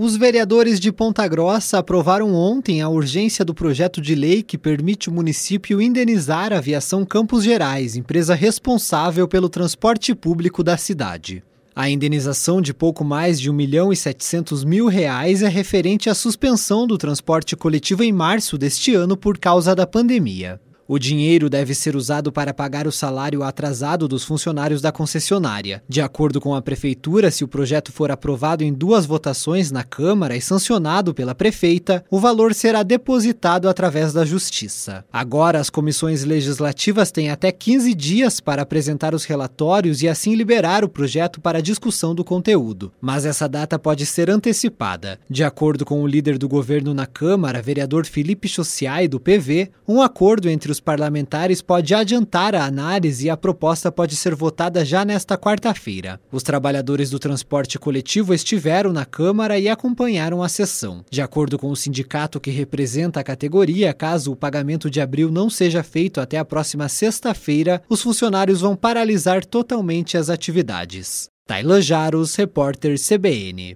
Os vereadores de Ponta Grossa aprovaram ontem a urgência do projeto de lei que permite o município indenizar a Aviação Campos Gerais, empresa responsável pelo transporte público da cidade. A indenização de pouco mais de 1 milhão e 700 mil reais é referente à suspensão do transporte coletivo em março deste ano por causa da pandemia. O dinheiro deve ser usado para pagar o salário atrasado dos funcionários da concessionária. De acordo com a Prefeitura, se o projeto for aprovado em duas votações na Câmara e sancionado pela prefeita, o valor será depositado através da Justiça. Agora, as comissões legislativas têm até 15 dias para apresentar os relatórios e assim liberar o projeto para discussão do conteúdo. Mas essa data pode ser antecipada. De acordo com o líder do governo na Câmara, vereador Felipe Chociai, do PV, um acordo entre os dos parlamentares pode adiantar a análise e a proposta pode ser votada já nesta quarta-feira. Os trabalhadores do transporte coletivo estiveram na Câmara e acompanharam a sessão. De acordo com o sindicato que representa a categoria, caso o pagamento de abril não seja feito até a próxima sexta-feira, os funcionários vão paralisar totalmente as atividades. Tailan Jaros, repórter CBN.